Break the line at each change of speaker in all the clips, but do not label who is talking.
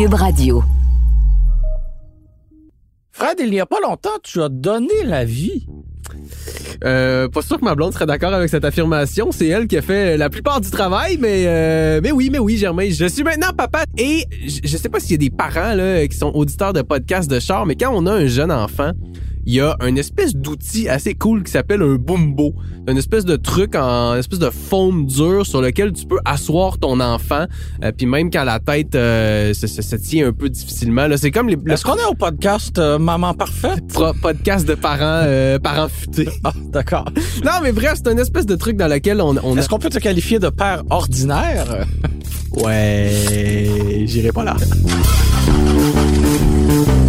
Cube Radio.
Fred, il n'y a pas longtemps, tu as donné la vie.
Euh, pas sûr que ma blonde serait d'accord avec cette affirmation. C'est elle qui a fait la plupart du travail, mais euh, mais oui, mais oui, Germain. Je suis maintenant papa et je, je sais pas s'il y a des parents là qui sont auditeurs de podcasts de char, mais quand on a un jeune enfant, il y a un espèce d'outil assez cool qui s'appelle un bumbo. C'est une espèce de truc en une espèce de foam dur sur lequel tu peux asseoir ton enfant. Euh, puis même quand la tête euh, se, se- se tient un peu difficilement. Là, c'est comme les le
Est-ce qu'on est au podcast euh, Maman Parfaite?
pro- podcast de parents parents futés.
Ah, d'accord.
non, mais bref, c'est une espèce de truc dans lequel on, on a...
Est-ce qu'on peut te qualifier de père ordinaire?
Ouais, j'irai pas là.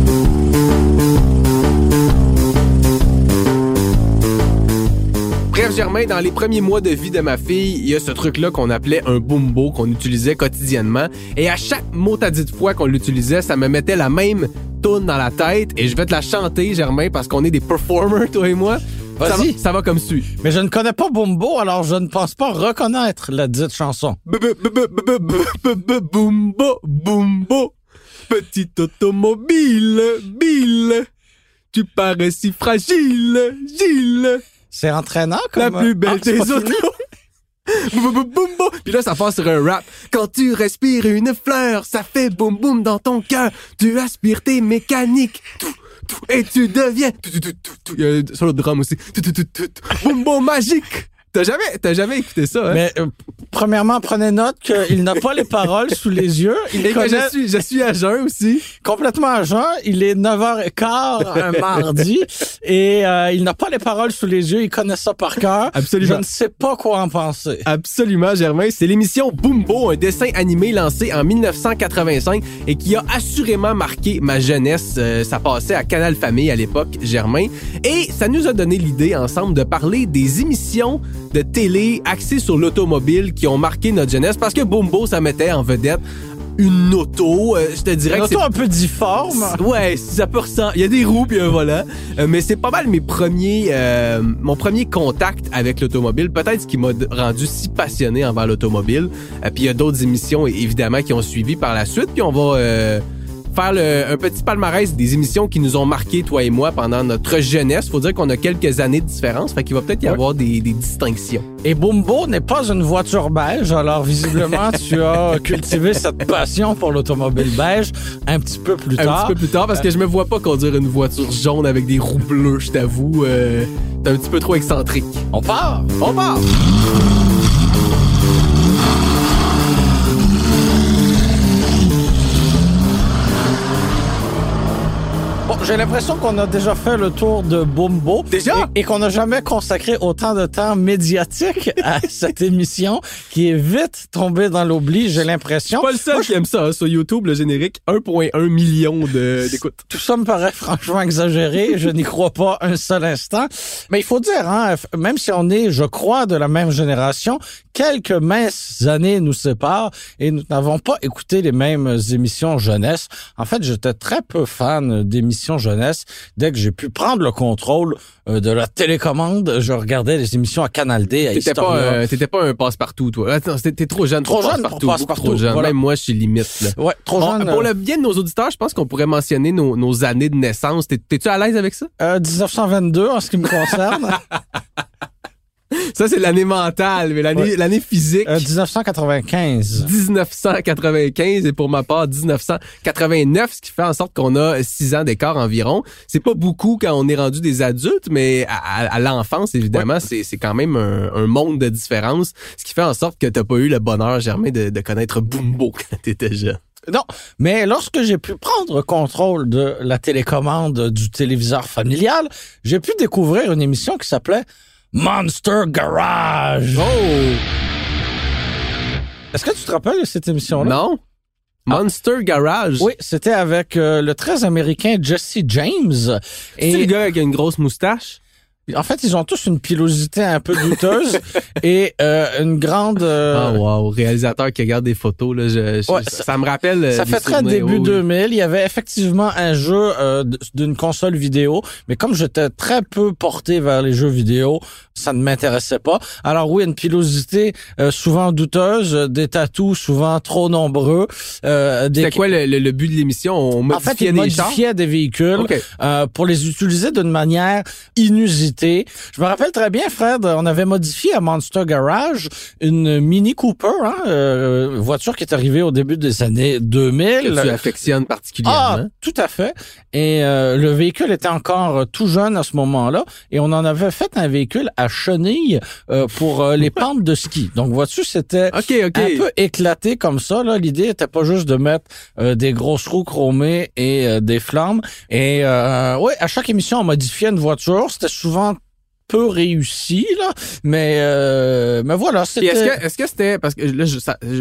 Bref, Germain, dans les premiers mois de vie de ma fille, il y a ce truc-là qu'on appelait un bumbo qu'on utilisait quotidiennement. Et à chaque mot à dite fois qu'on l'utilisait, ça me mettait la même toune dans la tête. Et je vais te la chanter, Germain, parce qu'on est des performers, toi et moi. Ça va, ça va comme suit.
Mais je ne connais pas Bumbo, alors je ne pense pas reconnaître la dite chanson.
Bumbo, bumbo, petite automobile, bille. Tu parais si fragile, Gilles,
C'est entraînant comme...
la plus belle
Ah,
des autos. Boum, boum, boum, boum. Puis là, ça passe sur un rap. Quand tu respires une fleur, ça fait boum boum dans ton cœur. Tu aspires tes mécaniques. Tout, tout, et tu deviens. Tout, tout, tout, tout, tout. Il y a un solo de drum aussi. Tout, tout, tout, tout, tout. Boum boum magique. T'as jamais, t'as jamais écouté ça, hein?
Mais euh, premièrement, prenez note qu'il n'a pas les paroles sous les yeux. Il
Et que je suis, je suis à jeun aussi.
complètement à jeun. Il est 9h15 un mardi et euh, il n'a pas les paroles sous les yeux. Il connaît ça par cœur.
Absolument.
Je ne sais pas quoi en penser.
Absolument, Germain. C'est l'émission Boombo, un dessin animé lancé en 1985 et qui a assurément marqué ma jeunesse. Euh, ça passait à Canal Famille à l'époque, Germain. Et ça nous a donné l'idée ensemble de parler des émissions de télé axées sur l'automobile qui ont marqué notre jeunesse parce que Boombo, ça mettait en vedette une auto. Euh, je te dirais
Une
que
auto un peu difforme.
Ouais, ça peut ressembler. Il y a des roues puis un volant, Euh, mais c'est pas mal mes premiers, euh, mon premier contact avec l'automobile. Peut-être ce qui m'a rendu si passionné envers l'automobile. Euh, puis il y a d'autres émissions évidemment qui ont suivi par la suite. Puis on va euh, faire le- un petit palmarès des émissions qui nous ont marqué toi et moi pendant notre jeunesse. Faut dire qu'on a quelques années de différence, fait qu'il va peut-être y avoir des, des distinctions.
Et Bumbo n'est pas une voiture beige, alors visiblement tu as cultivé cette passion pour l'automobile beige un petit peu plus
Un
tard.
petit peu plus tard, parce que je me vois pas conduire une voiture jaune avec des roues bleues, je t'avoue. Euh, c'est un petit peu trop excentrique.
On part.
On part!
J'ai l'impression qu'on a déjà fait le tour de Bumbo.
Déjà?
Et, et qu'on n'a jamais consacré autant de temps médiatique à cette émission qui est vite tombée dans l'oubli, j'ai l'impression.
Pas le seul qui aime ça, hein, sur YouTube, le générique, 1.1 million d'écoutes.
Tout ça me paraît franchement exagéré. Je n'y crois pas un seul instant. Mais il faut dire, hein, même si on est, je crois, de la même génération, quelques minces années nous séparent et nous n'avons pas écouté les mêmes émissions jeunesse. En fait, j'étais très peu fan d'émissions jeunesse. Dès que j'ai pu prendre le contrôle euh, de la télécommande, je regardais les émissions à Canal D, à
T'étais pas, euh, pas un passe-partout, toi. Attends, t'es trop jeune.
Trop jeune pour
passe-partout, Trop jeune.
voilà.
Même moi, je suis limite, là.
Ouais, trop
Bon,
jeune.
pour
euh,
le bien de nos auditeurs, je pense qu'on pourrait mentionner nos, nos années de naissance. T'es- T'es-tu à l'aise avec ça?
euh, 1922 en ce qui me concerne.
Ça, c'est l'année mentale, mais l'année
Ouais.
l'année physique.
Euh, 1995.
1995 et pour ma part 1989, ce qui fait en sorte qu'on a six ans d'écart environ. C'est pas beaucoup quand on est rendu des adultes, mais à, à- à l'enfance, évidemment, c'est c'est quand même un, un monde de différence, ce qui fait en sorte que t'as pas eu le bonheur, Germain, de, de connaître Bumbo quand t'étais jeune.
Non, mais lorsque j'ai pu prendre contrôle de la télécommande du téléviseur familial, j'ai pu découvrir une émission qui s'appelait Monster Garage.
Oh!
Est-ce que tu te rappelles de cette émission-là?
Non? Monster Garage.
Oui, c'était avec euh, le très américain Jesse James.
C'est le gars avec une grosse moustache?
En fait, ils ont tous une pilosité un peu douteuse et euh, une grande. euh,
Ah wow, réalisateur qui regarde des photos là, je, je-
Ouais,
ça, ça me rappelle. euh,
Ça fait très début
oui, oui.
2000. Il y avait effectivement un jeu euh, d'une console vidéo, mais comme j'étais très peu porté vers les jeux vidéo, ça ne m'intéressait pas. Alors oui, une pilosité euh, souvent douteuse, des tatous souvent trop nombreux. Euh, des...
C'était quoi le, le- le but de l'émission? On
En fait,
modifiait
ils
des
modifiaient des véhicules
Ok.
euh, pour les utiliser d'une manière inusitée. Je me rappelle très bien, Fred, on avait modifié à Monster Garage une Mini Cooper, hein, euh, voiture qui est arrivée au début des années 2000.
Que tu affectionnes particulièrement.
Ah, tout à fait. Et euh, le véhicule était encore euh, tout jeune à ce moment-là, et on en avait fait un véhicule à chenilles euh, pour euh, les pentes de ski. Donc, vois-tu, c'était un peu éclaté comme ça. Là, l'idée était pas juste de mettre euh, des grosses roues chromées et des flammes. Et euh, ouais, à chaque émission, on modifiait une voiture. C'était souvent peu réussi là, mais euh, mais voilà,
Puis est-ce que est-ce que c'était parce que là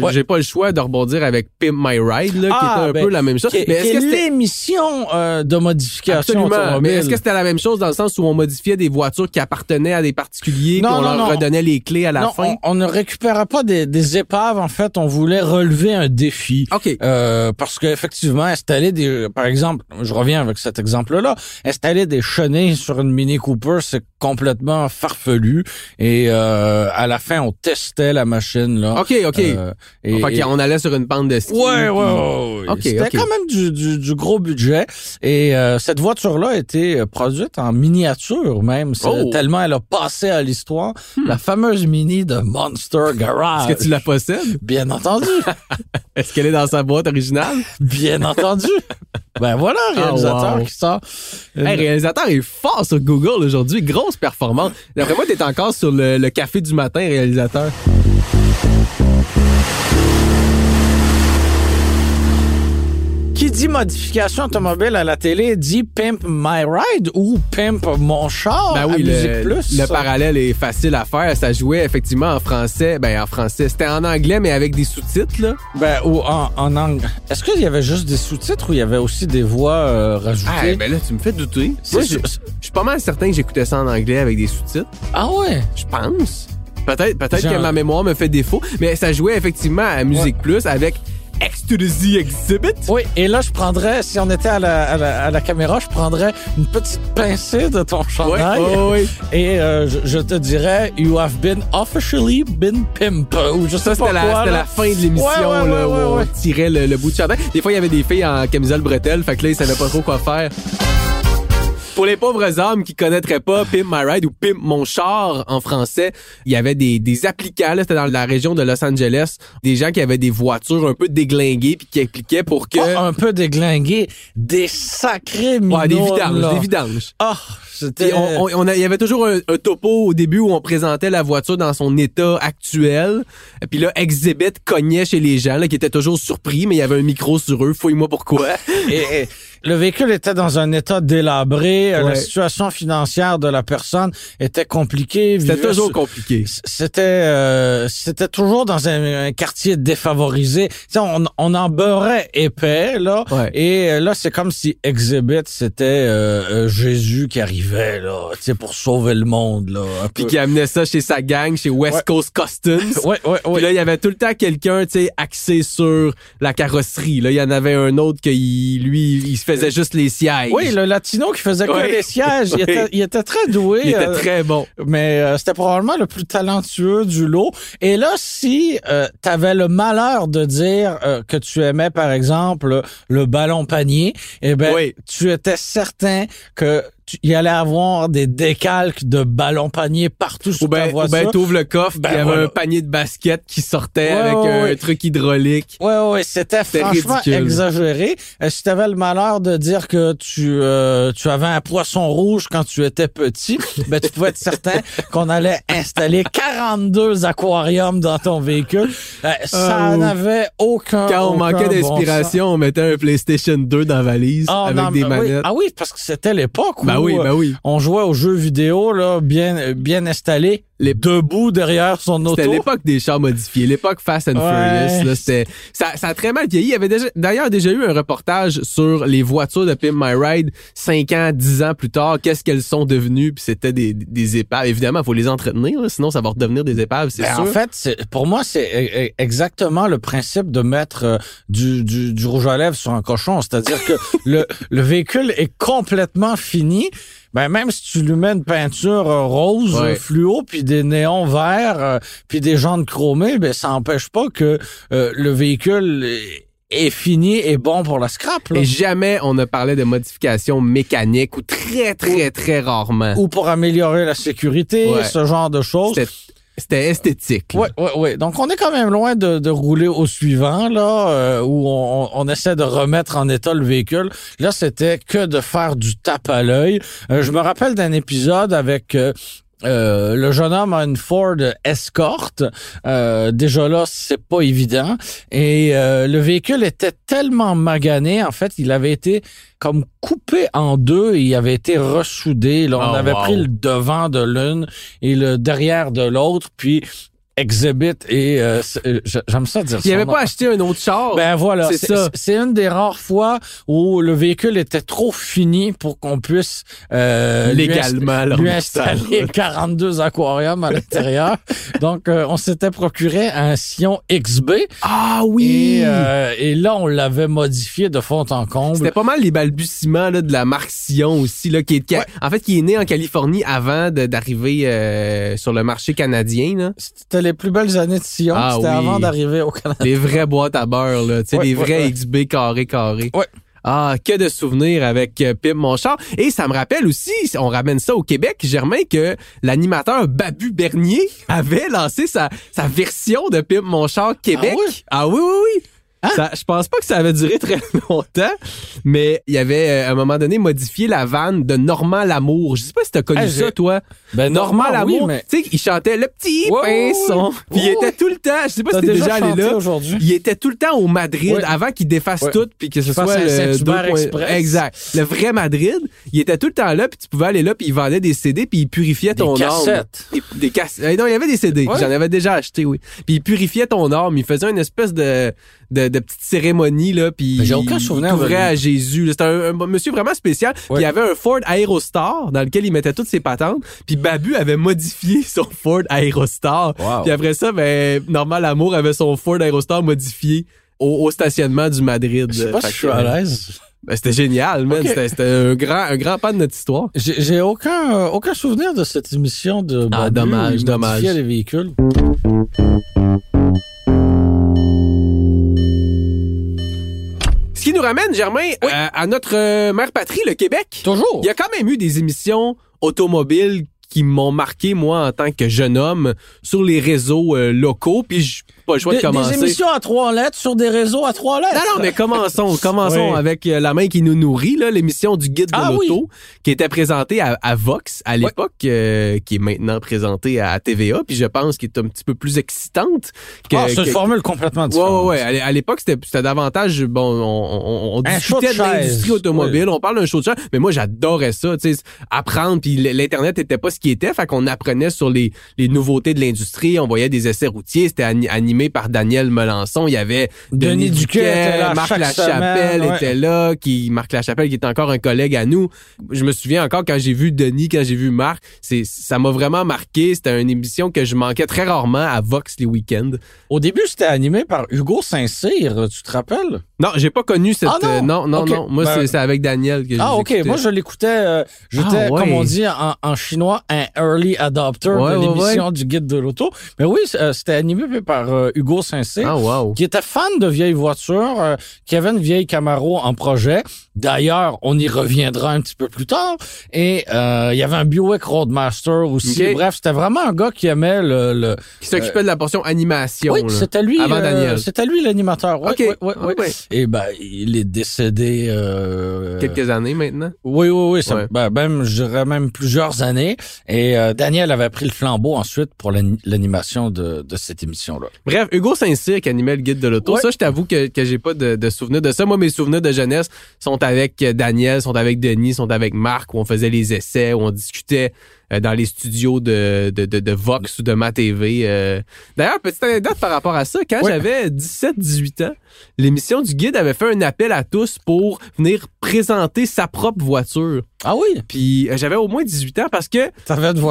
Ouais.
j'ai pas le choix de rebondir avec Pimp My Ride là, qui
Ah,
était un
ben,
peu la même chose.
qui-
mais est-ce que
est
c'était
l'émission euh, de modification
Absolument. Mais est-ce que c'était la même chose dans le sens où on modifiait des voitures qui appartenaient à des particuliers,
Non,
puis on
non,
leur
non.
redonnait les clés à la
non,
fin?
on, on ne récupérait pas des, des épaves. En fait, on voulait relever un défi.
OK.
Euh, parce qu'effectivement, installer des, par exemple, je reviens avec cet exemple-là, installer des chenilles sur une Mini Cooper, c'est complètement farfelu. Et euh, à la fin, on testait la machine là.
OK, OK.
Euh, et-
Fait
et-
qu'on allait sur une pente de ski.
Ouais, ouais, ouais, ouais.
Ok,
C'était quand même du, du, du gros budget. Et euh, cette voiture-là a été euh, produite en miniature même.
Oh. Hmm.
Tellement elle a passé à l'histoire. La fameuse Mini de Monster Garage.
Est-ce que tu la possèdes?
Bien entendu.
Est-ce qu'elle est dans sa boîte originale?
Bien entendu. Ben voilà, réalisateur
Ah, wow.
qui sort. une-
Hey, réalisateur est fort sur Google aujourd'hui. Grosse performance. D'après moi, t'es encore sur le, le café du matin, réalisateur.
Qui dit modification automobile à la télé dit Pimp My Ride ou Pimp Mon Char
Ben
à
oui,
Musique
le,
Plus.
le parallèle est facile à faire. Ça jouait effectivement en français. Ben, en français. C'était en anglais, mais avec des sous-titres, là.
Ben, ou en, en anglais. Est-ce qu'il y avait juste des sous-titres ou il y avait aussi des voix euh, rajoutées?
Ah, ben là, tu me fais douter. Moi, je je suis pas mal certain que j'écoutais ça en anglais avec des sous-titres.
Ah ouais?
Je pense. Peut-être peut-être
Genre-
que ma mémoire me fait défaut, mais ça jouait effectivement à Musique Plus avec X to the Z Exhibit.
Oui, et là, je prendrais, si on était à la, à la, à la caméra, je prendrais une petite pincée de ton chandail
ouais, ouais.
et euh, je, je te dirais, you have been officially been pimp. Ou je sais
Ça,
pas
c'était la,
quoi,
c'était
là.
la fin de l'émission,
Ouais, ouais,
là,
ouais,
où on tirait le, le bout de chandail. Des fois, il y avait des filles en camisole bretelle, fait que là, ils savaient pas trop quoi faire. Pour les pauvres hommes qui connaîtraient pas Pimp My Ride ou Pimp Mon Char en français, il y avait des, des applicants, là, c'était dans la région de Los Angeles, des gens qui avaient des voitures un peu déglinguées puis qui appliquaient pour que...
Pas un peu déglingué, des sacrés minous.
Ouais, des vidanges, des vidanges.
Ah,
Puis
c'était...
on, on- on a- il y avait toujours un, un topo au début où on présentait la voiture dans son état actuel. Et Puis là, Exhibit cognait chez les gens là, qui étaient toujours surpris, mais il y avait un micro sur eux. Fouille-moi pourquoi.
Et, et le véhicule était dans un état délabré. euh,
Ouais.
La situation financière de la personne était compliquée.
C'était
vivait
toujours compliqué.
C'était euh, c'était toujours dans un, un quartier défavorisé. Tu sais, on, on en beurrait épais là.
Ouais.
Et euh, là, c'est comme si Exhibit c'était euh, Jésus qui arrivait là, tu sais, pour sauver le monde là.
Puis qui amenait ça chez sa gang, chez West
Ouais.
Coast Customs.
Ouais, ouais,
Puis
ouais.
là, il y avait tout le temps quelqu'un, tu sais, axé sur la carrosserie. Là, il y en avait un autre qui, lui, il se faisait juste les sièges.
Oui, le latino qui faisait que
Ouais.
les sièges, il, était, il était très doué.
Il était
euh,
très bon.
mais euh, c'était probablement le plus talentueux du lot. Et là, si euh, tu avais le malheur de dire euh, que tu aimais, par exemple, le ballon panier, eh ben,
Oui.
tu étais certain que il allait avoir des décalques de ballon panier partout sur
Ou ben,
ta
ou
voiture.
ben t'ouvres le coffre,
Ben
il y avait
voilà.
un panier de basket qui sortait
Ouais,
avec
ouais,
un
ouais.
truc hydraulique.
Ouais, ouais, c'était franchement
ridicule.
exagéré. Euh, si tu avais le malheur de dire que tu euh, tu avais un poisson rouge quand tu étais petit, ben tu pouvais être certain qu'on allait installer 42 aquariums dans ton véhicule. Euh, ça
Ah,
n'avait aucun
Quand on
aucun
manquait
bon
d'inspiration, on mettait un PlayStation 2 dans la valise.
Ah,
avec
non,
des
oui.
manettes.
Ah oui, parce que c'était l'époque où
Ben oui,
euh,
ben oui.
on jouait aux jeux vidéo là bien bien installés debout derrière son auto.
C'était l'époque des chars modifiés, l'époque Fast and
Ouais.
Furious. Là, c'était, ça, ça a très mal vieilli. Il y avait déjà, d'ailleurs déjà eu un reportage sur les voitures de Pimp My Ride 5 ans, 10 ans plus tard. Qu'est-ce qu'elles sont devenues? Puis c'était des, des épaves. Évidemment, il faut les entretenir, là, sinon ça va redevenir des épaves, c'est
Ben,
sûr.
en fait, c'est- pour moi, c'est e- e- exactement le principe de mettre euh, du, du, du rouge à lèvres sur un cochon. C'est-à-dire que le, le véhicule est complètement fini. Ben, même si tu lui mets une peinture euh, rose,
Ouais.
euh, fluo, puis des néons verts, euh, puis des jantes chromées, ben, ça n'empêche pas que euh, le véhicule est- est fini et bon pour la scrap. là.
Et jamais on ne parlait de modifications mécaniques ou très, très, très rarement.
Ou pour améliorer la sécurité,
Ouais.
ce genre de choses.
C'était, esthétique. là.
Ouais, ouais, ouais. Donc, on est quand même loin de, rouler au suivant, là, euh, où on, on essaie de remettre en état le véhicule. Là, c'était que de faire du tape à l'œil. Euh, je me rappelle d'un épisode avec... euh, euh, le jeune homme a une Ford Escort. Euh, déjà là, c'est pas évident. Et euh, le véhicule était tellement magané, en fait, il avait été comme coupé en deux et il avait été ressoudé. Là, on
Oh,
avait
wow.
pris le devant de l'une et le derrière de l'autre, puis Exhibit et euh, euh, j'aime ça dire
Il
ça.
avait pas acheté un autre char.
Ben voilà,
C'est ça.
c'est une des rares fois où le véhicule était trop fini pour qu'on puisse euh, lui
légalement.
lui installer 42 aquariums à l'intérieur. Donc, euh, on s'était procuré un Sion XB
Ah oui!
et, euh, et là, on l'avait modifié de fond en comble.
C'était pas mal les balbutiements là, de la marque Sion aussi, là, qui est,
Ouais.
en fait, qui est né en Californie avant d'arriver sur le marché canadien. Là.
C'était les plus belles années de Sion.
Ah
C'était
oui.
avant d'arriver au Canada.
Les vraies boîtes à beurre, là, tu sais,
Ouais,
les
ouais,
vrais
ouais.
XB carré carré.
Ouais.
Ah, que de souvenirs avec euh, Pim mon char. Et ça me rappelle aussi, on ramène ça au Québec, Germain, que l'animateur Babu Bernier avait lancé sa, sa version de Pim mon char Québec.
Ah oui?
Ah oui, oui, oui. Ça, je pense pas que ça avait duré très longtemps, mais il avait euh, à un moment donné modifié la vanne de Normand Lamour. Je sais pas si t'as connu
Ah,
ça, toi.
Ben,
Normand
oui,
Lamour,
mais
tu sais, il chantait le petit pinson.
ouais.
Puis il était tout le temps, je sais pas si t'es déjà, allé là. Il était tout le temps au Madrid avant qu'il défasse tout puis que ce soit le
Saint-Hubert
2 points-
Express.
Exact. Le vrai Madrid, il était tout le temps là puis tu pouvais aller là puis il vendait des CD puis il purifiait
Des
ton
cassettes.
Des, des cassettes. Non, il y avait des CD. J'en avais déjà acheté, oui. Puis il purifiait ton âme. Il faisait une espèce de, de, de petite cérémonie, là. Puis
j'ai aucun
il
souvenir lui.
à Jésus. C'était un, un monsieur vraiment spécial. Puis
Ouais.
il avait un Ford Aerostar dans lequel il mettait toutes ses patentes. Puis Babu avait modifié son Ford Aerostar.
Wow.
Puis après ça, ben, Normal Amour avait son Ford Aerostar modifié au, au stationnement du Madrid.
Je sais pas si je suis à l'aise.
ben, c'était génial, man. C'était, un grand, un grand pas de notre histoire.
J'ai aucun, euh, aucun souvenir de cette émission de
Ah,
Babu
dommage,
il
dommage.
les véhicules.
Ce qui nous ramène, Germain, à, à notre euh, mère patrie, le Québec.
Toujours.
Il y a quand même eu des émissions automobiles qui m'ont marqué, moi, en tant que jeune homme, sur les réseaux euh, locaux. Puis, je pas le choix
Des,
de commencer.
des émissions à trois lettres sur des réseaux à trois lettres.
Non, non, mais commençons. Commençons
Oui.
avec euh, la main qui nous nourrit, là, l'émission du guide de
Ah
l'auto, qui était présentée à, à Vox à l'époque, euh, qui est maintenant présentée à TVA, puis je pense qu'elle est un petit peu plus excitante. Que,
Ah, c'est une formule complètement
Ouais,
différente.
ouais, ouais. À l'é- À l'époque, c'était c'était davantage, bon, on, on, on
Un show de
discutait de l'industrie automobile, on parle d'un show de chaise, mais moi, j'adorais ça, tu sais, apprendre, puis l'Internet était pas ce qui était, fait qu'on apprenait sur les, les nouveautés de l'industrie, on voyait des essais routiers, c'était ani- animé par Daniel Melançon, il y avait
Denis
Denis,
Duquet
Marc Lachapelle
ouais.
était là, qui, Marc Lachapelle qui est encore un collègue à nous. Je me souviens encore quand j'ai vu Denis, quand j'ai vu Marc, c'est, ça m'a vraiment marqué, c'était une émission que je manquais très rarement à Vox les week-ends.
Au début, c'était animé par Hugo Saint-Cyr, tu te rappelles?
Non, j'ai pas connu cette.
Ah, non?
euh, non, non. Moi,
Ben-
c'est, avec Daniel que
Ah, OK. Moi, je l'écoutais, euh, j'étais,
Ah, ouais.
comme on dit en, en chinois, un early adopter
Ouais,
de
ouais,
l'émission du guide de l'auto. Mais oui, euh, c'était animé par euh, Hugo Saint-Cyr.
Ah, wow.
qui était fan de vieilles voitures, euh, qui avait une vieille Camaro en projet. D'ailleurs, on y reviendra un petit peu plus tard. Et euh, il y avait un Buick Roadmaster aussi. Bref, c'était vraiment un gars qui aimait le... le...
Qui s'occupait de la portion animation.
Oui, c'était lui.
Avant Daniel.
C'était lui l'animateur. Oui,
OK.
oui, oui, oui. Et ben, il est décédé. Euh,
Quelques années maintenant.
Oui, oui, oui. Ça,
Ouais.
ben, même, je dirais même plusieurs années. Et euh, Daniel avait pris le flambeau ensuite pour l'ani- l'animation de, de cette émission-là.
Bref, Hugo Saint-Cyr qui animait le guide de l'auto.
Ouais.
Ça, je t'avoue que, que j'ai pas de, de souvenirs de ça. Moi, mes souvenirs de jeunesse sont avec euh, Daniel, sont avec Denis, sont avec Marc, où on faisait les essais, où on discutait dans les studios de, de, de, de Vox ou de Ma TV. euh. D'ailleurs, petite anecdote par rapport à ça, quand j'avais 17-18 ans, l'émission du guide avait fait un appel à tous pour venir présenter sa propre voiture.
Ah oui,
Puis euh, j'avais au moins 18 ans parce que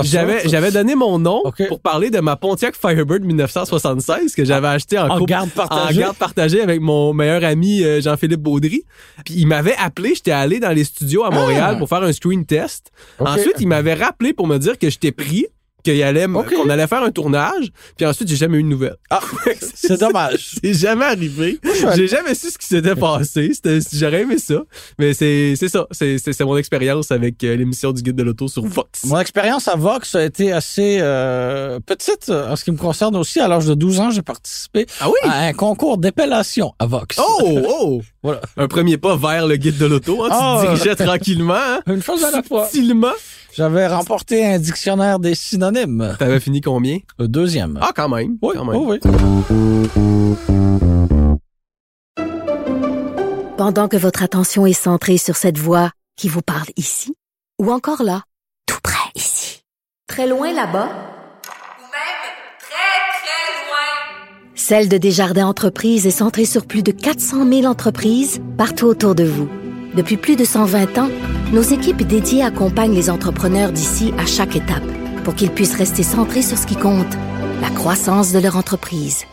j'avais j'avais donné mon nom pour parler de ma Pontiac Firebird 1976 que j'avais acheté en,
en garde partagée.
en garde partagée avec mon meilleur ami euh, Jean-Philippe Baudry. Puis il m'avait appelé, j'étais allé dans les studios à Montréal
Ah.
pour faire un screen test. Ensuite, il m'avait rappelé pour me dire que j'étais pris, qu'il allait qu'on allait faire un tournage. Puis ensuite, j'ai jamais eu de nouvelles.
Ah, c'est dommage.
C'est jamais arrivé. J'ai jamais su ce qui s'était passé. J'aurais aimé ça. Mais c'est c'est ça. C'est mon expérience avec euh, l'émission du Guide de l'auto sur Vox.
Mon expérience à Vox a été assez euh, petite euh, en ce qui me concerne aussi. À l'âge de 12 ans, j'ai participé
Ah oui?
à un concours d'épellation à Vox.
Oh, oh!
Voilà.
Un premier pas vers le guide de l'auto. Hein, tu
Ah.
te dirigeais tranquillement, hein,
Une chose à la fois. J'avais remporté un dictionnaire des synonymes.
T'avais fini combien?
Le deuxième.
Ah, quand même.
oui,
quand même.
oui.
Pendant que votre attention est centrée sur cette voix qui vous parle ici, ou encore là, tout près ici, très loin là-bas,
Ou même très, très loin.
Celle de Desjardins Entreprises est centrée sur plus de 400 000 entreprises partout autour de vous. Depuis plus de 120 ans, nos équipes dédiées accompagnent les entrepreneurs d'ici à chaque étape pour qu'ils puissent rester centrés sur ce qui compte, la croissance de leur entreprise.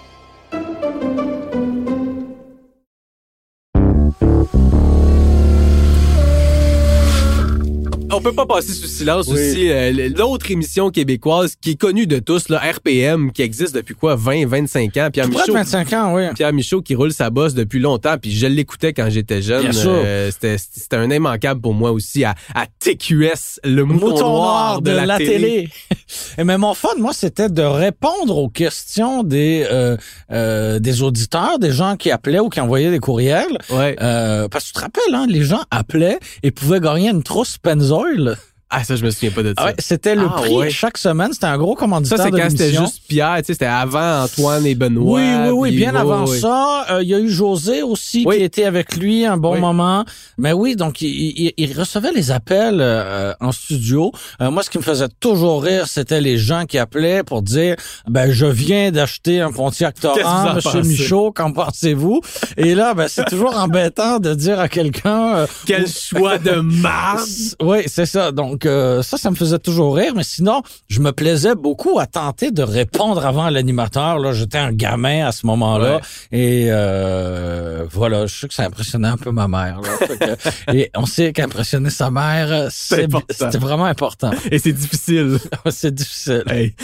On peut pas passer sous silence
Oui.
aussi euh, l'autre émission québécoise qui est connue de tous, là, RPM, qui existe depuis quoi, 20, 25 ans? Pierre Michaud,
25 ans, oui.
Pierre Michaud qui roule sa bosse depuis longtemps, puis je l'écoutais quand j'étais jeune.
Bien sûr.
Euh, c'était, un immanquable pour moi aussi à, à TQS, le mouton,
Mouton
noir de, la, télé.
Et mais mon fun, moi, c'était de répondre aux questions des euh, euh, des auditeurs, des gens qui appelaient ou qui envoyaient des courriels.
Ouais.
Parce que tu te rappelles, hein, les gens appelaient et pouvaient gagner une trousse spoil
Ah, ça, je me souviens pas de ça.
Ah ouais, c'était le
Ah,
prix
ouais.
chaque semaine. C'était un gros commanditaire
ça, c'est quand c'était juste Pierre, tu sais, c'était avant Antoine et Benoît.
Oui, oui, oui, bien avant ça. euh, Il y a eu José aussi
Oui.
qui était avec lui un bon moment. Mais oui, donc il, il- il recevait les appels euh, en studio. Euh, moi, ce qui me faisait toujours rire, c'était les gens qui appelaient pour dire ben je viens d'acheter un Pontiac Torrent,
en
Monsieur? Michaud, qu'en pensez-vous? Et là, ben c'est toujours embêtant de dire à quelqu'un.
Quel choix de marde!
oui, c'est ça. Donc euh, ça, ça me faisait toujours rire. Mais sinon, je me plaisais beaucoup à tenter de répondre avant l'animateur. Là, j'étais un gamin à ce moment-là.
Ouais.
Et euh, voilà, je sais que ça impressionnait un peu ma mère. là. Fait que- et on sait qu'impressionner sa mère, c'est
important.
c'était vraiment important.
Et c'est difficile.
c'est difficile.
Hey.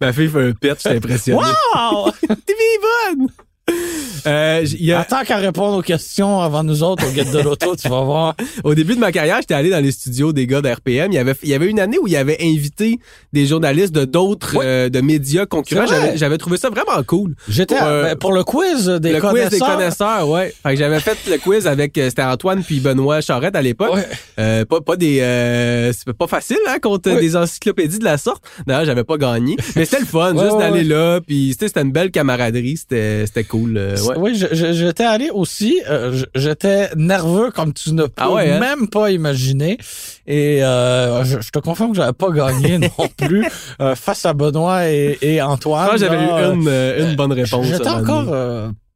Ma fille fait un pet, je suis impressionné.
Wow!
T'es bien bonne! Euh, y a-
Attends qu'à répondre aux questions avant nous autres au guide de l'auto, tu vas voir.
au début de ma carrière, j'étais allé dans les studios des gars d'RPM. Il y avait, il y avait une année où il y avait invité des journalistes de d'autres
Oui.
euh, de médias concurrents. J'avais, trouvé ça vraiment cool.
J'étais
Pour, euh,
ben, pour le quiz des
le
connaisseurs.
quiz des connaisseurs, ouais. Fait que j'avais fait le quiz avec euh, c'était Antoine puis Benoît Charrette à l'époque.
Ouais.
Euh, pas pas des euh, c'est pas facile hein contre
Oui.
des encyclopédies de la sorte. D'ailleurs, j'avais pas gagné, mais c'était le fun
Ouais,
juste
ouais,
d'aller là puis c'était c'était une belle camaraderie, c'était c'était cool. Ouais.
Oui, j'étais allé aussi. euh, j'étais nerveux comme tu ne peux
Ah ouais, hein?
même pas imaginer. Et euh, je, je te confirme que j'avais pas gagné non plus euh, face à Benoît et, et Antoine.
J'avais eu une, une bonne réponse.
J'étais encore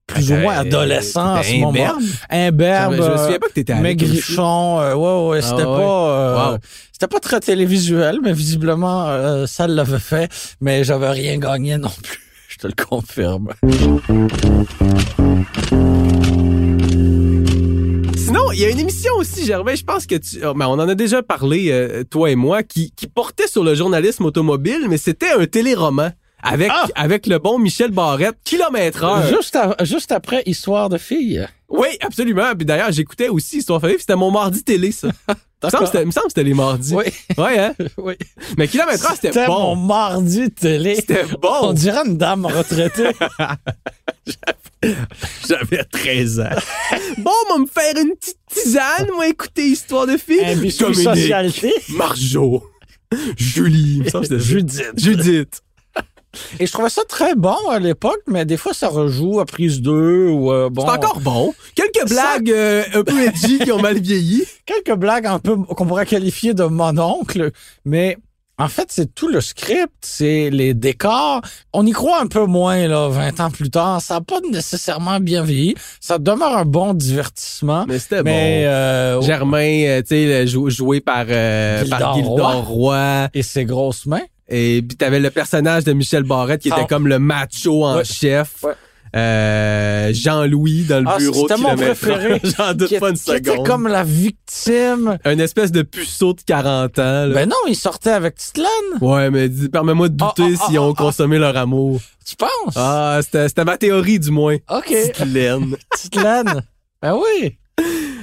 plus ou moins adolescent à ce
T'étais
moment.
imberbe?
Imberbe.
Je me souviens pas que t'étais.
Maigrichon, euh, ouais, ouais,
Ah
c'était
ouais.
pas, euh,
Wow.
c'était pas très télévisuel, mais visiblement euh, ça l'avait fait, mais j'avais rien gagné non plus. Je te le confirme.
Sinon, il y a une émission aussi, Gervais, je pense que tu... oh, ben, on en a déjà parlé, euh, toi et moi, qui, qui portait sur le journalisme automobile, mais c'était un téléroman. Avec,
Ah!
avec le bon Michel Barrette, kilomètre heure.
Juste, à- juste après Histoire de filles.
Oui, absolument. Puis d'ailleurs, j'écoutais aussi Histoire Famille, puis c'était mon mardi télé, ça. Il me semble que c'était- les mardis.
Oui,
Ouais, hein?
oui.
Mais kilomètre heure, c'était
mon
bon.
mardi télé.
C'était
On
bon.
dirait une dame retraitée.
J'avais 13 ans. bon, on va me faire une petite tisane, moi, écouter Histoire de filles.
Un biscuit
Dominique,
socialité.
Marjo. Julie. Il me semble que c'était
Judith.
Judith.
Et je trouvais ça très bon à l'époque, mais des fois ça rejoue à prise 2 ou euh, bon.
C'est encore bon. Quelques
Ça-
blagues euh, un peu edgy qui ont mal vieilli.
quelques blagues un peu qu'on pourrait qualifier de mononcle, mais En fait, c'est tout le script, c'est les décors. On y croit un peu moins, là, 20 ans plus tard. Ça n'a pas nécessairement bien vieilli. Ça demeure un bon divertissement.
Mais c'était
Mais,
bon.
euh,
Germain, euh, tu sais, joué par, euh, par
Gildor
Roy.
et ses grosses mains.
Et puis t'avais le personnage de Michel Barrette qui était
Ah.
comme le macho en
Ouais.
chef.
Ouais.
Euh, Jean-Louis dans le
Ah,
bureau de
c'était mon préféré.
J'en doute
Qui,
pas une
qui était
seconde.
comme la victime.
Un espèce de puceau de 40 ans. là.
Ben non, il sortait avec Titlan.
Ouais, mais permets-moi de douter
Ah, ah,
s'ils ont consommé leur amour.
Tu penses?
Ah, c'était ma théorie du moins.
OK.
Petite laine.
Titlan. ben oui.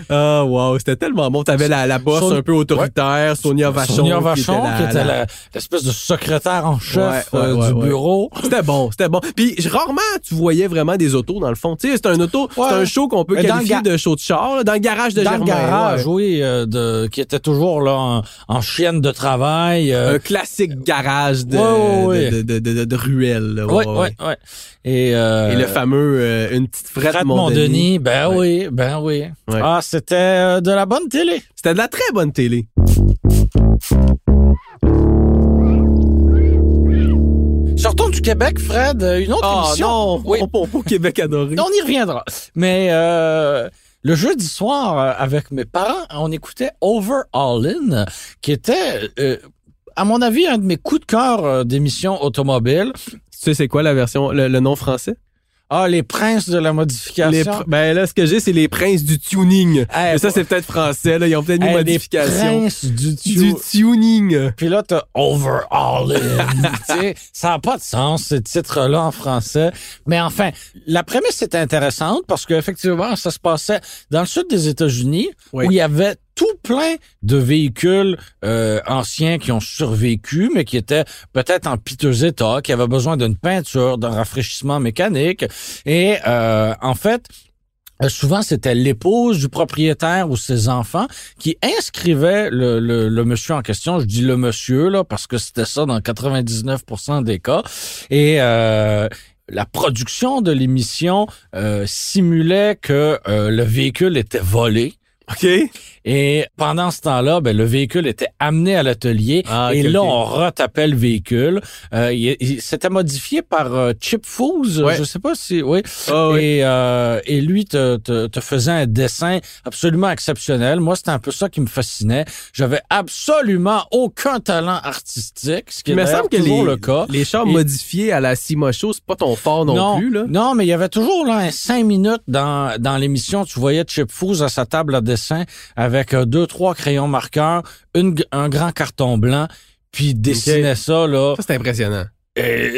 Ah, wow, c'était tellement bon. T'avais la, la bosse
Son-
un peu autoritaire, Sonia Vachon.
Sonia Vachon, qui était
la-
l'espèce de secrétaire en chef
Ouais, ouais,
euh, du bureau.
C'était bon, c'était bon. Puis rarement tu voyais vraiment des autos dans le fond. Tu sais, c'est un auto, c'est un show qu'on peut
Mais dans
qualifier de show de char, là, dans le garage de
Dans
Germain.
le garage, oui, euh, de, qui était toujours là en, en chienne de travail. euh,
Un classique garage de, de, de, de, ruelle.
Ouais,
ouais,
ouais. Et,
le fameux une petite frette Montdenis.
Montdenis, ben oui, ben oui. Ah, c'était euh, de la bonne télé.
C'était de la très bonne télé.
Sortons du Québec, Fred, euh, une autre
Ah
émission.
non,
Oui.
on, on, on, Québec adoré.
On y reviendra. Mais euh, le jeudi soir, avec mes parents, on écoutait Over All In, qui était, euh, à mon avis, un de mes coups de cœur d'émission automobile.
Tu sais c'est quoi la version, le, le nom français?
Ah, les princes de la modification.
Les pr- ben là, ce que j'ai, c'est les princes du tuning.
Eh,
Mais ça, c'est peut-être français. Là. Ils ont peut-être mis
eh, les
modification.
princes du,
Du
tu-
tuning.
Puis là, t'as Over All In. Tu sais, ça n'a pas de sens, ce titre-là en français. Mais enfin, la prémisse était intéressante parce qu'effectivement, ça se passait dans le sud des États-Unis
Oui.
où il y avait tout plein de véhicules euh, anciens qui ont survécu, mais qui étaient peut-être en piteux état, qui avaient besoin d'une peinture, d'un rafraîchissement mécanique. Et euh, en fait, euh, Souvent, c'était l'épouse du propriétaire ou ses enfants qui inscrivaient le, le, le monsieur en question. Je dis le monsieur là parce que c'était ça dans 99% des cas. Et euh, la production de l'émission euh, simulait que euh, le véhicule était volé.
OK.
Et pendant ce temps-là, ben, le véhicule était amené à l'atelier
Ah,
et là, on retapait le véhicule. Euh, il, il- c'était modifié par euh, Chip Foose.
Ouais.
Je sais pas si... Oui.
Ah oui.
Et, euh, et lui te, te, te faisait un dessin absolument exceptionnel. Moi, c'était un peu ça qui me fascinait. J'avais absolument aucun talent artistique, ce qui est
semble que
toujours
les,
le cas.
les chars
Et-
modifiés à la Simocho, c'est pas ton fort non, plus, là.
non, mais il y avait toujours là un cinq minutes dans, dans l'émission. Tu voyais Chip Foose à sa table à dessin avec euh, deux, trois crayons marqueurs, une, un grand carton blanc, puis dessinait ça là.
Ça, c'est impressionnant.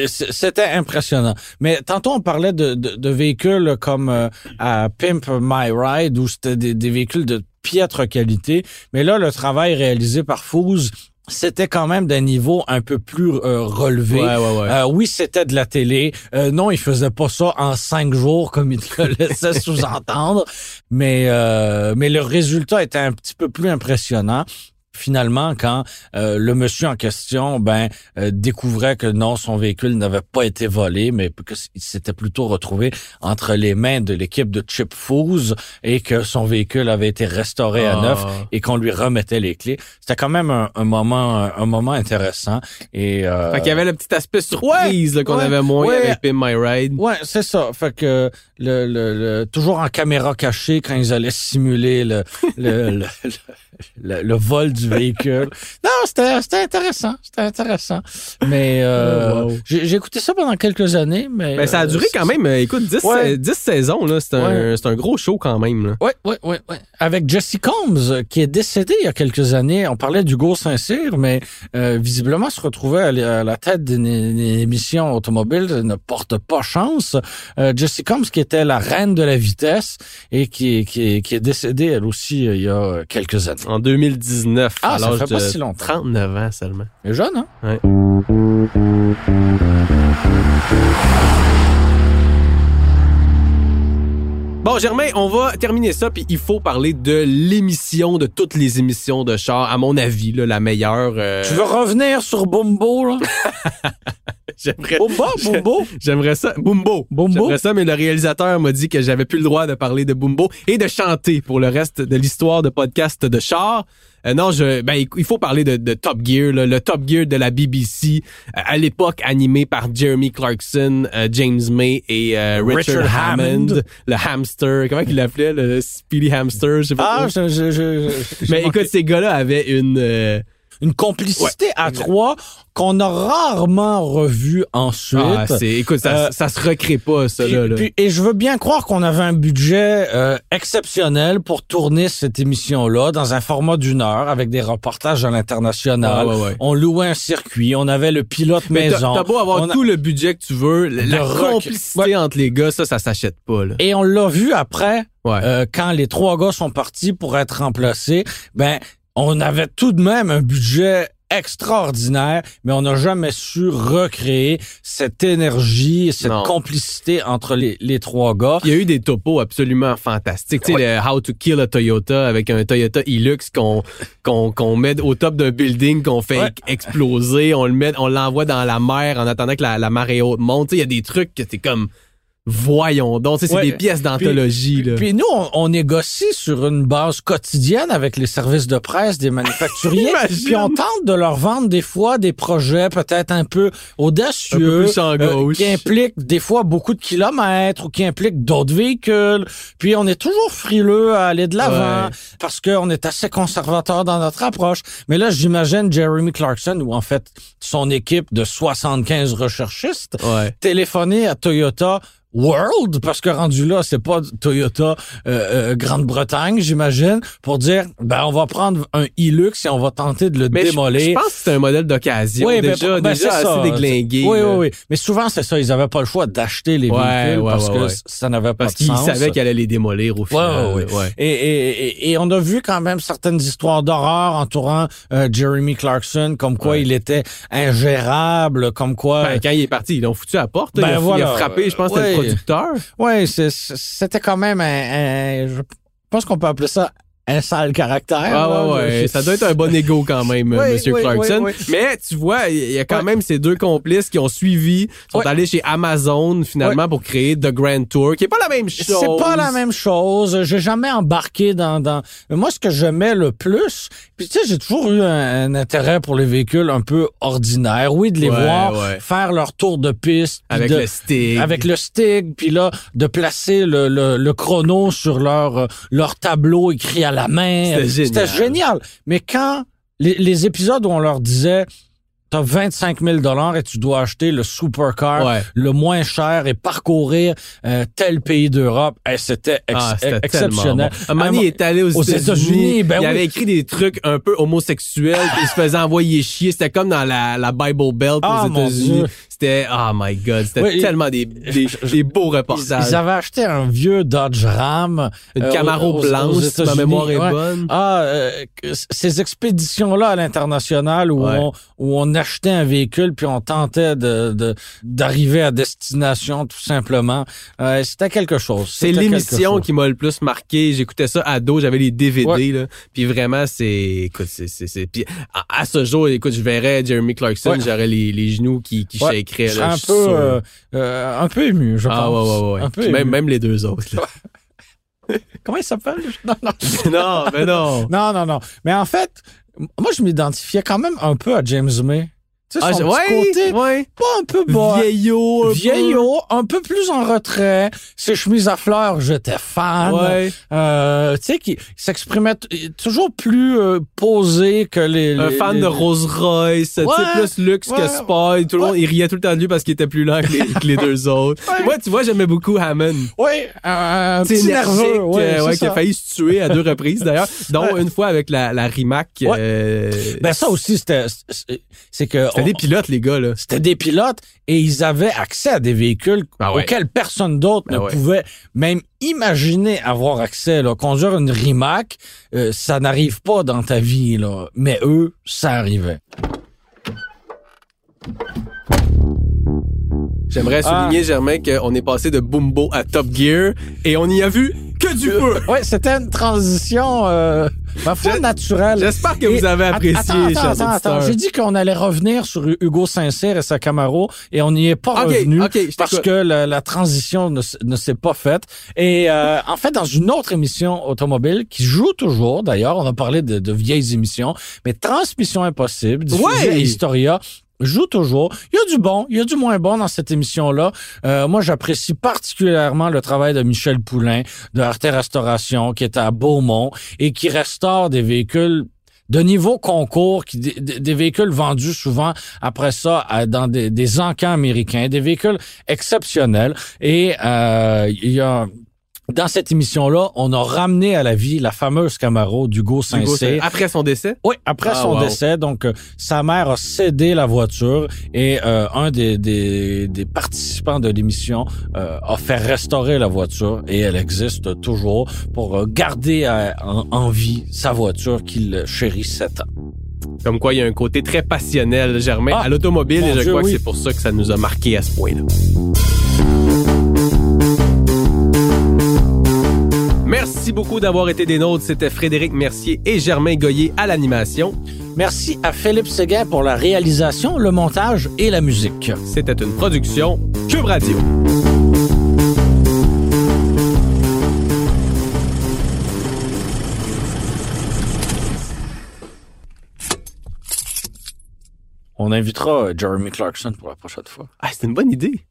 C- C'était impressionnant. Mais tantôt, on parlait de, de, de véhicules comme euh, à Pimp My Ride, où c'était des, des véhicules de piètre qualité. Mais là, le travail réalisé par Foose, c'était quand même d'un niveau un peu plus euh, relevé.
Ouais, ouais, ouais.
Euh, oui, c'était de la télé. Euh, non, il faisait pas ça en cinq jours comme il le laissait sous-entendre. Mais euh, mais le résultat était un petit peu plus impressionnant. Finalement, quand euh, le monsieur en question ben euh, découvrait que non, son véhicule n'avait pas été volé, mais que s'était plutôt retrouvé entre les mains de l'équipe de Chip Foose et que son véhicule avait été restauré à
Ah.
neuf et qu'on lui remettait les clés. C'était quand même un, un moment un, un moment intéressant et euh,
Fait qu'il y avait le petit aspect surprise là, qu'on
ouais,
avait moins
ouais.
avec Pin My Ride.
Ouais, c'est ça. Fait que le, le, le- toujours en caméra cachée quand ils allaient simuler le le, le, le, le- le vol du véhicule. Non, c'était c'était intéressant, c'était intéressant. Mais euh,
Oh, wow.
j'ai écouté ça pendant quelques années, mais
Ben, ça a
euh,
duré quand même, euh, écoute, 10,
Ouais.
euh, 10 saisons, là. C'est un,
Ouais.
un gros show quand même, là.
Ouais, ouais, ouais, ouais. Avec Jesse Combs, euh, qui est décédé il y a quelques années. On parlait d'Hugo Saint-Cyr, mais euh, visiblement se retrouvait à la- tête d'une émission automobile ne porte pas chance. Euh, Jesse Combs, qui était la reine de la vitesse et qui, qui, qui est décédée elle aussi il y a quelques années.
En 2019,
Ah,
à
ça
l'âge
fait pas
de
si longtemps.
39 ans seulement.
Jeune, hein?
Ouais. Bon, Germain, on va terminer ça, puis il faut parler de l'émission, de toutes les émissions de char, à mon avis, là, la meilleure. euh,
Tu veux revenir sur Bumbo, là?
J'aimerais,
Bumbo, Bumbo?
j'aimerais ça. Bumbo.
Bumbo?
J'aimerais ça, mais le réalisateur m'a dit que j'avais plus le droit de parler de Bumbo et de chanter pour le reste de l'histoire de podcast de char. Euh, non, je, ben, il faut parler de, de Top Gear, là, le Top Gear de la BBC, euh, à l'époque animé par Jeremy Clarkson, euh, James May et Richard,
Richard
Hammond,
Hammond.
le hamster. Comment il l'appelait, le Speedy Hamster, je sais pas.
Ah, je, je, je, je-
Mais écoute, ces gars-là avaient une...
une complicité à trois qu'on a rarement revue ensuite.
ah, c'est, écoute, ça,
Euh,
ça se recrée pas, ça,
Puis-
là.
puis- et je veux bien croire qu'on avait un budget euh, exceptionnel pour tourner cette émission-là dans un format d'une heure avec des reportages à l'international.
Ouais, ouais, ouais.
On louait un circuit, on avait le pilote
Mais
maison.
T'as beau avoir
a-
tout le budget que tu veux, la, complicité entre les gars, ça, ça s'achète pas, là.
Et on l'a vu après,
Ouais.
euh, quand les trois gars sont partis pour être remplacés, ben on avait tout de même un budget extraordinaire, mais on n'a jamais su recréer cette énergie, cette
Non.
complicité entre les, les trois gars.
Il y a eu des topos absolument fantastiques. Tu sais, le How to Kill a Toyota avec un Toyota Hilux qu'on qu'on qu'on met au top d'un building, qu'on fait
Ouais.
exploser, on le met, on l'envoie dans la mer en attendant que la, la marée haute monte. Tu sais, il y a des trucs que t'es comme voyons donc. C'est
Ouais.
des pièces d'anthologie là.
Puis nous, on, on négocie sur une base quotidienne avec les services de presse des manufacturiers. Puis on tente de leur vendre des fois des projets peut-être un peu audacieux,
Un peu gauche.
qui impliquent des fois beaucoup de kilomètres ou qui impliquent d'autres véhicules. Puis on est toujours frileux à aller de l'avant
Ouais.
parce qu'on est assez conservateur dans notre approche. Mais là, j'imagine Jeremy Clarkson ou en fait son équipe de 75 recherchistes
Ouais.
téléphoner à Toyota World, parce que rendu là, c'est pas Toyota euh, euh, Grande-Bretagne, j'imagine, pour dire, ben on va prendre un Hilux et on va tenter de le
Mais je, je
démolir.
pense que c'est un modèle d'occasion
Oui,
déjà,
ben,
déjà assez
ça.
déglingué.
Oui, oui, oui. Mais souvent, c'est ça. Ils avaient pas le choix d'acheter les
Ouais,
véhicules
ouais,
parce
ouais,
que ça n'avait pas
Parce
de
qu'il
sens.
savait qu'il allait les démolir au final.
Ouais, ouais,
ouais.
Et, et, et, et on a vu quand même certaines histoires d'horreur entourant euh, Jeremy Clarkson, comme quoi il était ingérable, comme quoi...
Ben, quand il est parti, ils l'ont foutu à la porte.
Ben
il, a, il
voilà.
a frappé, je pense,
Oui, c'était quand même un- Je pense qu'on peut appeler ça un sale caractère.
Ah
là.
ouais, ouais.
Je-
Ça doit être un bon ego quand même,
Oui,
Monsieur
oui,
Clarkson.
oui.
Mais tu vois, il y a quand
Ouais.
même ces deux complices qui ont suivi, sont
Ouais.
allés chez Amazon finalement pour créer The Grand Tour, qui est pas la même chose.
C'est pas la même chose. J'ai jamais embarqué dans, dans. Moi, ce que j'aimais le plus, puis tu sais, j'ai toujours eu un, un intérêt pour les véhicules un peu ordinaires. Oui, de les voir faire leur tour de piste,
Avec
de-
le stick.
avec le stick, puis là de placer le, le, le chrono sur leur euh, leur tableau écrit à la main.
C'était génial.
génial. Mais quand les, les épisodes où on leur disait T'as 25 000 dollars et tu dois acheter le supercar
Ouais.
le moins cher et parcourir euh, tel pays d'Europe. Eh, c'était ex-
Ah,
exceptionnel.
bon. Donné, il est allé aux,
aux États-Unis, ben
il
oui.
avait écrit des trucs un peu homosexuels, il se faisait envoyer chier. C'était comme dans la, la Bible Belt
Ah,
aux États-Unis. C'était, oh my god, c'était
Oui,
tellement des, des, des beaux reportages.
ils avaient acheté un vieux Dodge Ram.
Une
euh,
Camaro
aux-
blanche,
aux
si ma mémoire est bonne.
Ah, euh, ces expéditions-là à l'international où,
Ouais.
on, où on achetait un véhicule puis on tentait de de- d'arriver à destination tout simplement, euh, c'était quelque chose.
C'est l'émission qui m'a le plus marqué. J'écoutais ça ado, j'avais les DVD
Ouais.
là. Puis vraiment c'est écoute c'est c'est c'est puis à, à ce jour écoute, je verrais Jeremy Clarkson, j'aurais les, les genoux qui qui
Ouais,
shakeraient
je
là.
un
je suis
peu euh, euh, un peu ému, je
ah ouais
pense.
ouais ouais.
Un peu
même
ému.
même les deux autres.
Comment il s'appelle? Non non.
non, mais non.
non non non. Mais en fait, moi je m'identifiais quand même un peu à James May. Tu sais,
Ah,
son
ouais,
côté
ouais.
pas un peu bas.
Vieillot, un peu.
Vieillot, un peu plus en retrait. Ses chemises à fleurs, j'étais fan.
Ouais.
Euh, tu sais, qui s'exprimait toujours plus euh, posé que les,
Un
les-
fan
les-
de Rolls Royce,
Ouais,
plus luxe que sport. Tout le monde, il riait tout le temps de lui parce qu'il était plus lent que les, que les deux autres.
Ouais.
Moi, tu vois, j'aimais beaucoup Hammond.
Oui, un, un
C'est
petit nerveux. Ouais,
euh, ouais, qui a failli se tuer à deux reprises d'ailleurs, dont une fois avec la, la Rimac. Euh,
Ben ça aussi, c'était, c'est que
C'était des pilotes, les gars, là.
c'était des pilotes et ils avaient accès à des véhicules
Ah ouais.
auxquels personne d'autre
Ben
ne
ouais.
pouvait même imaginer avoir accès. Là. Conduire une Rimac, euh, ça n'arrive pas dans ta vie, là. mais eux, ça arrivait.
J'aimerais
Ah.
souligner, Germain, qu'on est passé de Bumbo à Top Gear et on y a vu que du feu.
Ouais, c'était une transition euh, Ma foi naturelle.
J'espère que
Et-
vous avez apprécié,
Attends, attends, attends,
auditeurs.
J'ai dit qu'on allait revenir sur Hugo Saint-Cyr et sa Camaro et on n'y est pas
Ok,
revenu
ok, je
parce que la, la transition ne, s'est pas faite. Et euh, en fait, dans une autre émission automobile qui joue toujours, d'ailleurs, on a parlé de, de vieilles émissions, mais Transmission Impossible, diffusée
Ouais!
à Historia, joue toujours. Il y a du bon, il y a du moins bon dans cette émission-là. Euh, moi, j'apprécie particulièrement le travail de Michel Poulain de Arte Restauration qui est à Beaumont et qui restaure des véhicules de niveau concours, des, véhicules vendus souvent après ça dans des, des encans américains, des véhicules exceptionnels. Et euh, il y a dans cette émission-là, on a ramené à la vie la fameuse Camaro d'Hugo
Hugo,
Saint-Cyr.
Après son décès?
Oui, après
Ah,
son
wow.
décès, donc euh, sa mère a cédé la voiture et euh, un des, des, des participants de l'émission euh, a fait restaurer la voiture et elle existe toujours pour garder en, en vie sa voiture qu'il chérit sept ans.
Comme quoi, il y a un côté très passionnel, Germain,
Ah,
à l'automobile, et je
Dieu,
crois
oui.
que c'est pour ça que ça nous a marqué à ce point-là. Merci beaucoup d'avoir été des nôtres. C'était Frédéric Mercier et Germain Goyer à l'animation.
Merci à Philippe Séguin pour la réalisation, le montage et la musique.
C'était une production Cube Radio.
On invitera euh, Jeremy Clarkson pour la prochaine fois.
Ah, c'est une bonne idée.